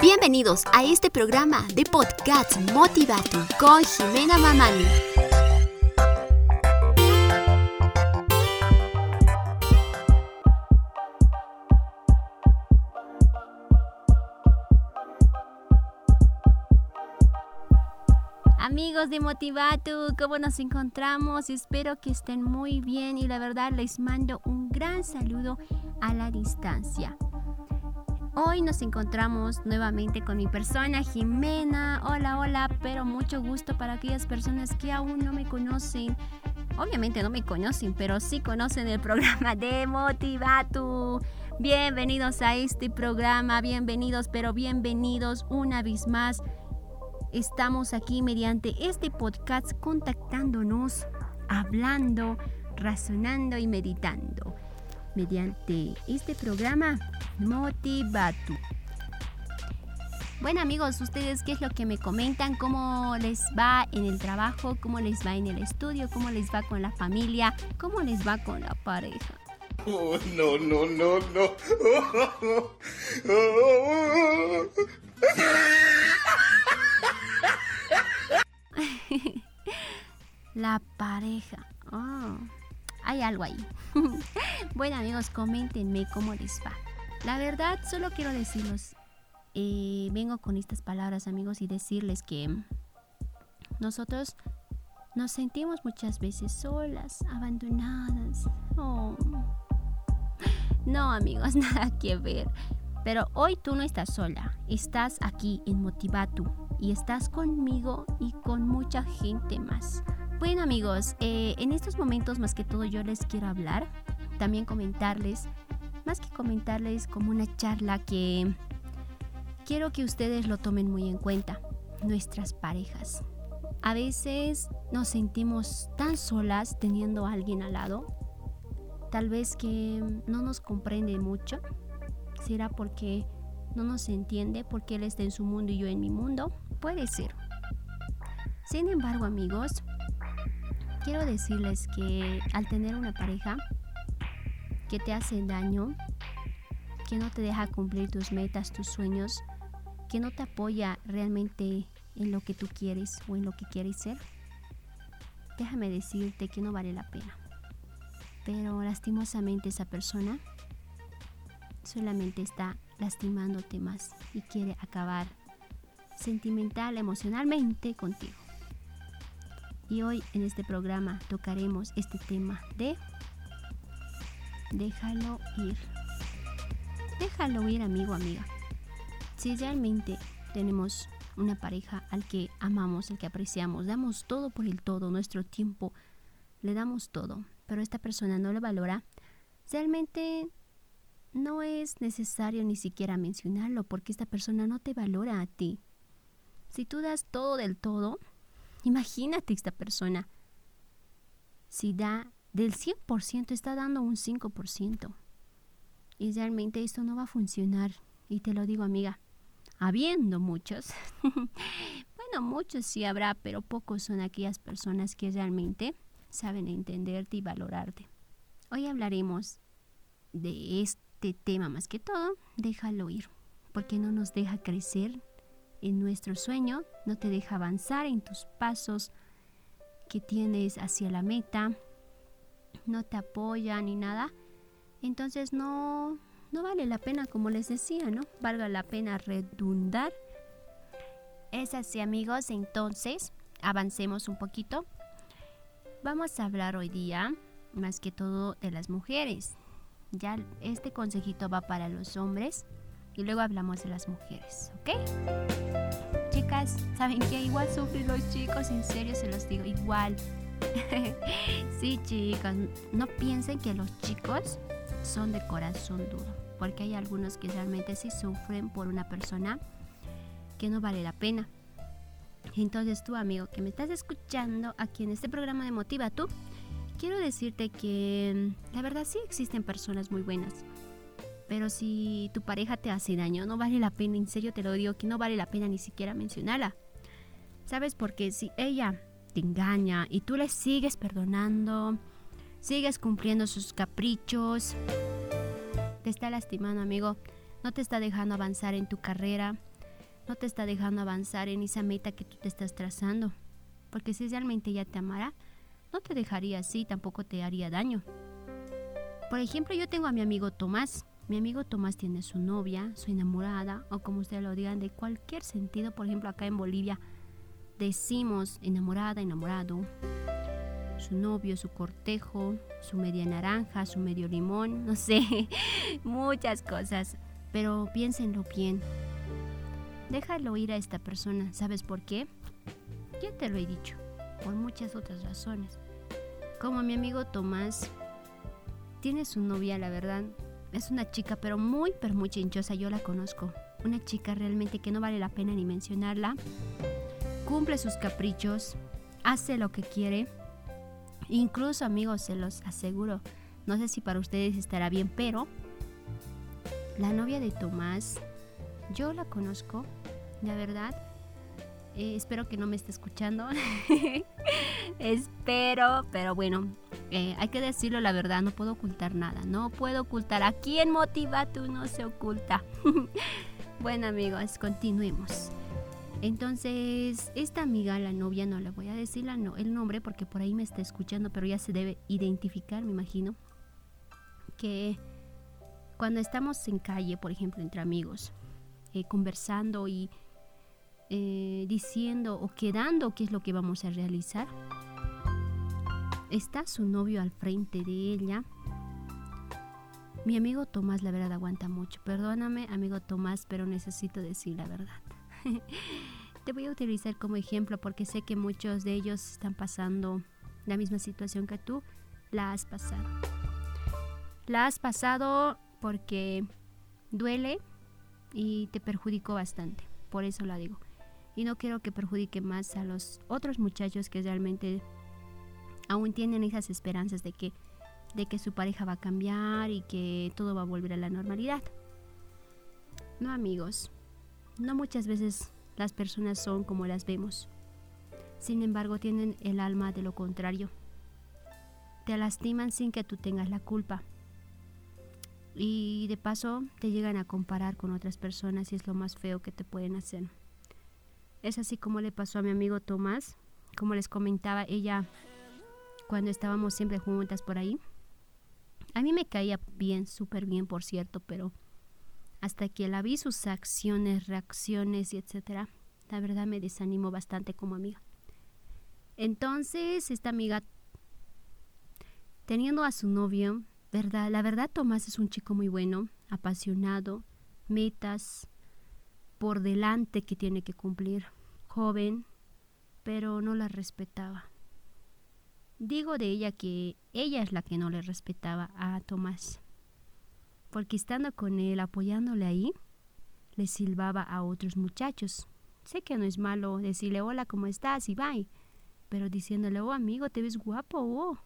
Bienvenidos a este programa de podcast Motivatu con Jimena Mamani. Amigos de Motivatu, ¿cómo nos encontramos? Espero que estén muy bien y la verdad les mando un gran saludo a la distancia. Hoy nos encontramos nuevamente con mi persona, Jimena. Hola, hola, pero mucho gusto para aquellas personas que aún no me conocen. Obviamente no me conocen, pero sí conocen el programa de Motivatu. Bienvenidos a este programa, bienvenidos, pero bienvenidos una vez más. Estamos aquí mediante este podcast contactándonos, hablando, razonando y meditando mediante este programa Motivatu. Bueno amigos, ustedes qué es lo que me comentan, cómo les va en el trabajo, cómo les va en el estudio, cómo les va con la familia, cómo les va con la pareja. Oh, no, no, no, no. la pareja. Oh hay algo ahí. bueno amigos, coméntenme cómo les va. La verdad, solo quiero decirles, eh, vengo con estas palabras amigos y decirles que nosotros nos sentimos muchas veces solas, abandonadas. Oh. No amigos, nada que ver. Pero hoy tú no estás sola, estás aquí en Motivatu y estás conmigo y con mucha gente más. Bueno amigos, eh, en estos momentos más que todo yo les quiero hablar, también comentarles, más que comentarles como una charla que quiero que ustedes lo tomen muy en cuenta, nuestras parejas. A veces nos sentimos tan solas teniendo a alguien al lado, tal vez que no nos comprende mucho, será porque no nos entiende, porque él está en su mundo y yo en mi mundo, puede ser. Sin embargo amigos, quiero decirles que al tener una pareja que te hace daño, que no te deja cumplir tus metas, tus sueños, que no te apoya realmente en lo que tú quieres o en lo que quieres ser, déjame decirte que no vale la pena. Pero lastimosamente esa persona solamente está lastimándote más y quiere acabar sentimental, emocionalmente contigo. Y hoy en este programa tocaremos este tema de déjalo ir. Déjalo ir, amigo, amiga. Si realmente tenemos una pareja al que amamos, al que apreciamos, damos todo por el todo, nuestro tiempo, le damos todo, pero esta persona no lo valora, realmente no es necesario ni siquiera mencionarlo porque esta persona no te valora a ti. Si tú das todo del todo, Imagínate esta persona. Si da del 100%, está dando un 5%. Y realmente esto no va a funcionar. Y te lo digo, amiga, habiendo muchos. bueno, muchos sí habrá, pero pocos son aquellas personas que realmente saben entenderte y valorarte. Hoy hablaremos de este tema más que todo, déjalo ir, porque no nos deja crecer en nuestro sueño, no te deja avanzar en tus pasos que tienes hacia la meta, no te apoya ni nada, entonces no, no vale la pena, como les decía, ¿no? Valga la pena redundar. Es así amigos, entonces avancemos un poquito. Vamos a hablar hoy día más que todo de las mujeres. Ya este consejito va para los hombres y luego hablamos de las mujeres, ¿ok? Chicas, ¿saben que igual sufren los chicos? En serio se los digo, igual. sí, chicas, no piensen que los chicos son de corazón duro, porque hay algunos que realmente sí sufren por una persona que no vale la pena. Entonces tú, amigo, que me estás escuchando aquí en este programa de Motiva Tú, quiero decirte que la verdad sí existen personas muy buenas pero si tu pareja te hace daño, no vale la pena, en serio te lo digo, que no vale la pena ni siquiera mencionarla. ¿Sabes? Porque si ella te engaña y tú le sigues perdonando, sigues cumpliendo sus caprichos, te está lastimando, amigo. No te está dejando avanzar en tu carrera. No te está dejando avanzar en esa meta que tú te estás trazando. Porque si realmente ella te amara, no te dejaría así, tampoco te haría daño. Por ejemplo, yo tengo a mi amigo Tomás. Mi amigo Tomás tiene su novia, su enamorada, o como ustedes lo digan, de cualquier sentido. Por ejemplo, acá en Bolivia decimos enamorada, enamorado. Su novio, su cortejo, su media naranja, su medio limón, no sé, muchas cosas. Pero piénsenlo bien. Déjalo ir a esta persona. ¿Sabes por qué? Ya te lo he dicho. Por muchas otras razones. Como mi amigo Tomás tiene su novia, la verdad, es una chica, pero muy, pero muy chinchosa. Yo la conozco. Una chica realmente que no vale la pena ni mencionarla. Cumple sus caprichos, hace lo que quiere. Incluso, amigos, se los aseguro. No sé si para ustedes estará bien, pero la novia de Tomás, yo la conozco, la verdad. Eh, espero que no me esté escuchando. espero, pero bueno, eh, hay que decirlo la verdad, no puedo ocultar nada, no puedo ocultar. Aquí en Motivatu no se oculta. bueno amigos, continuemos. Entonces, esta amiga, la novia, no le voy a decir la no, el nombre porque por ahí me está escuchando, pero ya se debe identificar, me imagino, que cuando estamos en calle, por ejemplo, entre amigos, eh, conversando y eh, diciendo o quedando qué es lo que vamos a realizar, Está su novio al frente de ella. Mi amigo Tomás, la verdad, aguanta mucho. Perdóname, amigo Tomás, pero necesito decir la verdad. Te voy a utilizar como ejemplo porque sé que muchos de ellos están pasando la misma situación que tú. La has pasado. La has pasado porque duele y te perjudicó bastante. Por eso la digo. Y no quiero que perjudique más a los otros muchachos que realmente aún tienen esas esperanzas de que, de que su pareja va a cambiar y que todo va a volver a la normalidad. No amigos, no muchas veces las personas son como las vemos. Sin embargo, tienen el alma de lo contrario. Te lastiman sin que tú tengas la culpa. Y de paso te llegan a comparar con otras personas y es lo más feo que te pueden hacer. Es así como le pasó a mi amigo Tomás. Como les comentaba, ella cuando estábamos siempre juntas por ahí. A mí me caía bien, súper bien, por cierto, pero hasta que la vi sus acciones, reacciones y etcétera, la verdad me desanimó bastante como amiga. Entonces, esta amiga, teniendo a su novio, verdad, la verdad Tomás es un chico muy bueno, apasionado, metas por delante que tiene que cumplir, joven, pero no la respetaba. Digo de ella que ella es la que no le respetaba a Tomás, porque estando con él, apoyándole ahí, le silbaba a otros muchachos. Sé que no es malo decirle hola, ¿cómo estás? y bye, pero diciéndole, oh amigo, te ves guapo, oh.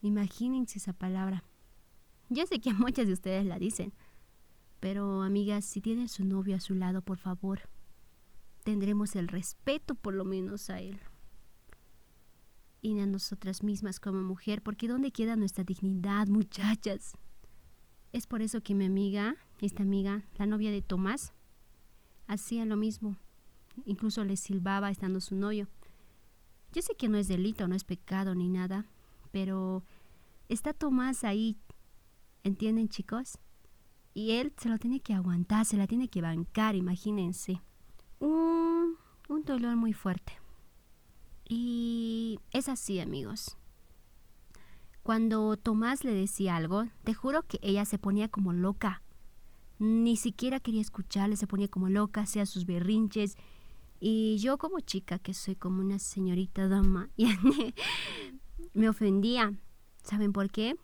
Imagínense esa palabra. Yo sé que muchas de ustedes la dicen, pero amigas, si tienen su novio a su lado, por favor, tendremos el respeto por lo menos a él y a nosotras mismas como mujer, porque ¿dónde queda nuestra dignidad, muchachas? Es por eso que mi amiga, esta amiga, la novia de Tomás, hacía lo mismo. Incluso le silbaba estando su novio. Yo sé que no es delito, no es pecado ni nada, pero está Tomás ahí, ¿entienden chicos? Y él se lo tiene que aguantar, se la tiene que bancar, imagínense. Un, un dolor muy fuerte. Y es así, amigos. Cuando Tomás le decía algo, te juro que ella se ponía como loca. Ni siquiera quería escucharle, se ponía como loca, hacía sus berrinches. Y yo como chica, que soy como una señorita dama, me ofendía. ¿Saben por qué?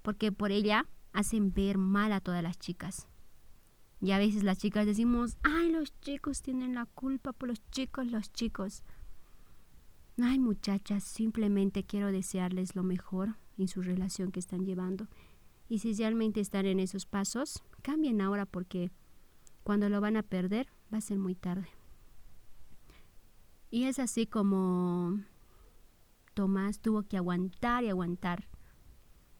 Porque por ella hacen ver mal a todas las chicas. Y a veces las chicas decimos, ay, los chicos tienen la culpa por los chicos, los chicos. Ay, muchachas, simplemente quiero desearles lo mejor en su relación que están llevando. Y si realmente están en esos pasos, cambien ahora porque cuando lo van a perder va a ser muy tarde. Y es así como Tomás tuvo que aguantar y aguantar,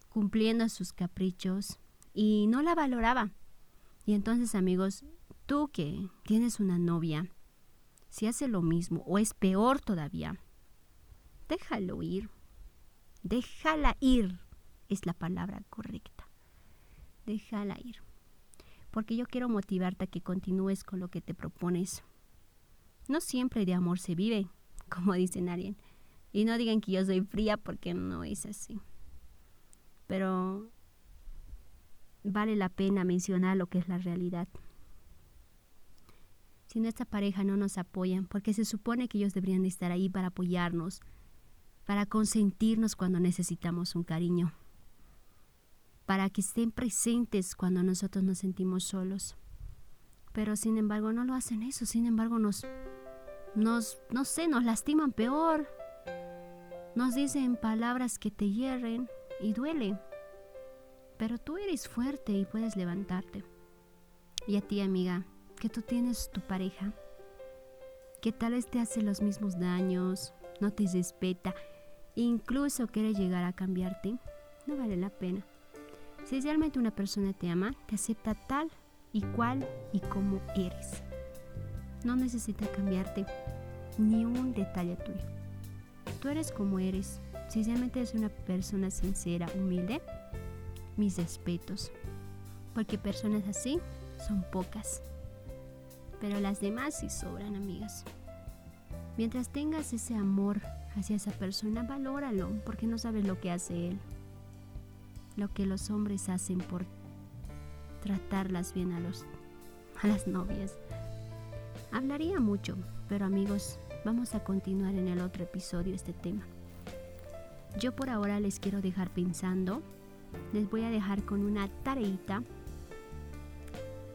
cumpliendo sus caprichos, y no la valoraba. Y entonces amigos, tú que tienes una novia, si hace lo mismo o es peor todavía, déjalo ir. Déjala ir es la palabra correcta. Déjala ir. Porque yo quiero motivarte a que continúes con lo que te propones. No siempre de amor se vive, como dicen alguien. Y no digan que yo soy fría porque no es así. Pero vale la pena mencionar lo que es la realidad. Si nuestra pareja no nos apoya, porque se supone que ellos deberían estar ahí para apoyarnos, para consentirnos cuando necesitamos un cariño, para que estén presentes cuando nosotros nos sentimos solos. Pero sin embargo no lo hacen eso, sin embargo nos, nos, no sé, nos lastiman peor, nos dicen palabras que te hierren y duele. Pero tú eres fuerte y puedes levantarte. Y a ti, amiga, que tú tienes tu pareja, que tal vez te hace los mismos daños, no te respeta, incluso quiere llegar a cambiarte, no vale la pena. Si realmente una persona te ama, te acepta tal y cual y como eres. No necesita cambiarte ni un detalle tuyo. Tú eres como eres. Si realmente eres una persona sincera, humilde, mis respetos. Porque personas así son pocas. Pero las demás sí sobran, amigas. Mientras tengas ese amor hacia esa persona, valóralo, porque no sabes lo que hace él. Lo que los hombres hacen por tratarlas bien a, los, a las novias. Hablaría mucho, pero amigos, vamos a continuar en el otro episodio este tema. Yo por ahora les quiero dejar pensando les voy a dejar con una tareita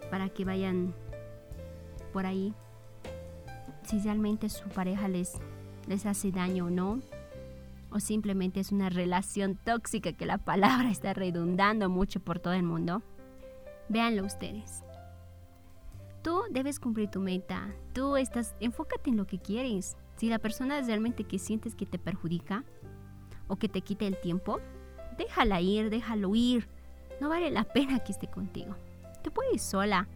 para que vayan por ahí si realmente su pareja les, les hace daño o no o simplemente es una relación tóxica que la palabra está redundando mucho por todo el mundo. Véanlo ustedes. Tú debes cumplir tu meta. Tú estás, enfócate en lo que quieres. Si la persona es realmente que sientes que te perjudica o que te quite el tiempo, déjala ir, déjalo ir. No vale la pena que esté contigo. Tú puedes sola.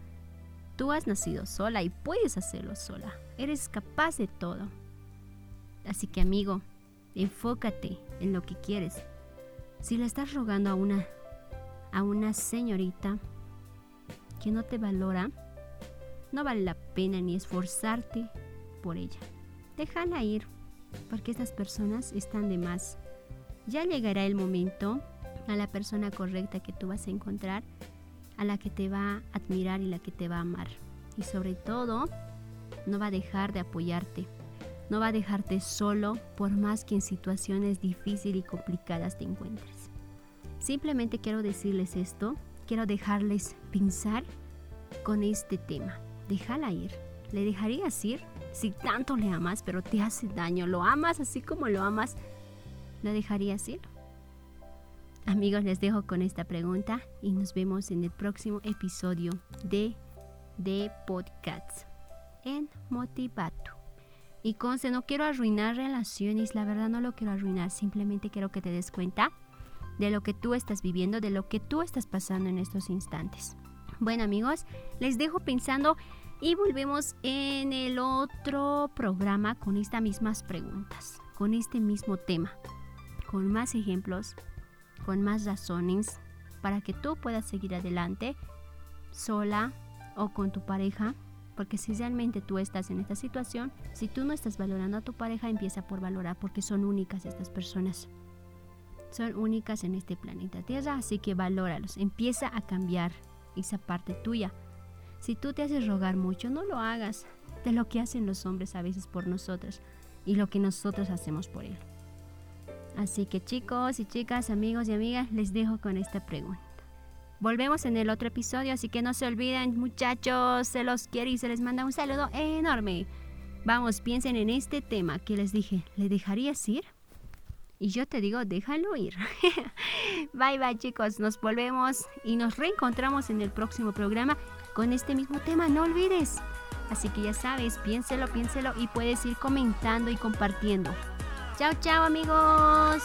Tú has nacido sola y puedes hacerlo sola. Eres capaz de todo. Así que amigo, enfócate en lo que quieres. Si le estás rogando a una a una señorita que no te valora, no vale la pena ni esforzarte por ella. Déjala ir, porque estas personas están de más ya llegará el momento a la persona correcta que tú vas a encontrar, a la que te va a admirar y la que te va a amar. Y sobre todo, no va a dejar de apoyarte. No va a dejarte solo por más que en situaciones difíciles y complicadas te encuentres. Simplemente quiero decirles esto, quiero dejarles pensar con este tema. Déjala ir. ¿Le dejarías ir? Si tanto le amas, pero te hace daño, lo amas así como lo amas ¿Lo dejarías ir? Amigos, les dejo con esta pregunta y nos vemos en el próximo episodio de The Podcast en Motivato. Y conce, no quiero arruinar relaciones, la verdad no lo quiero arruinar, simplemente quiero que te des cuenta de lo que tú estás viviendo, de lo que tú estás pasando en estos instantes. Bueno amigos, les dejo pensando y volvemos en el otro programa con estas mismas preguntas, con este mismo tema con más ejemplos, con más razones, para que tú puedas seguir adelante sola o con tu pareja. Porque si realmente tú estás en esta situación, si tú no estás valorando a tu pareja, empieza por valorar porque son únicas estas personas. Son únicas en este planeta Tierra, así que valóralos. Empieza a cambiar esa parte tuya. Si tú te haces rogar mucho, no lo hagas de lo que hacen los hombres a veces por nosotros y lo que nosotros hacemos por él. Así que chicos y chicas, amigos y amigas, les dejo con esta pregunta. Volvemos en el otro episodio, así que no se olviden muchachos, se los quiere y se les manda un saludo enorme. Vamos, piensen en este tema que les dije, ¿le dejarías ir? Y yo te digo, déjalo ir. bye bye chicos, nos volvemos y nos reencontramos en el próximo programa con este mismo tema, no olvides. Así que ya sabes, piénselo, piénselo y puedes ir comentando y compartiendo. Chao, chao amigos.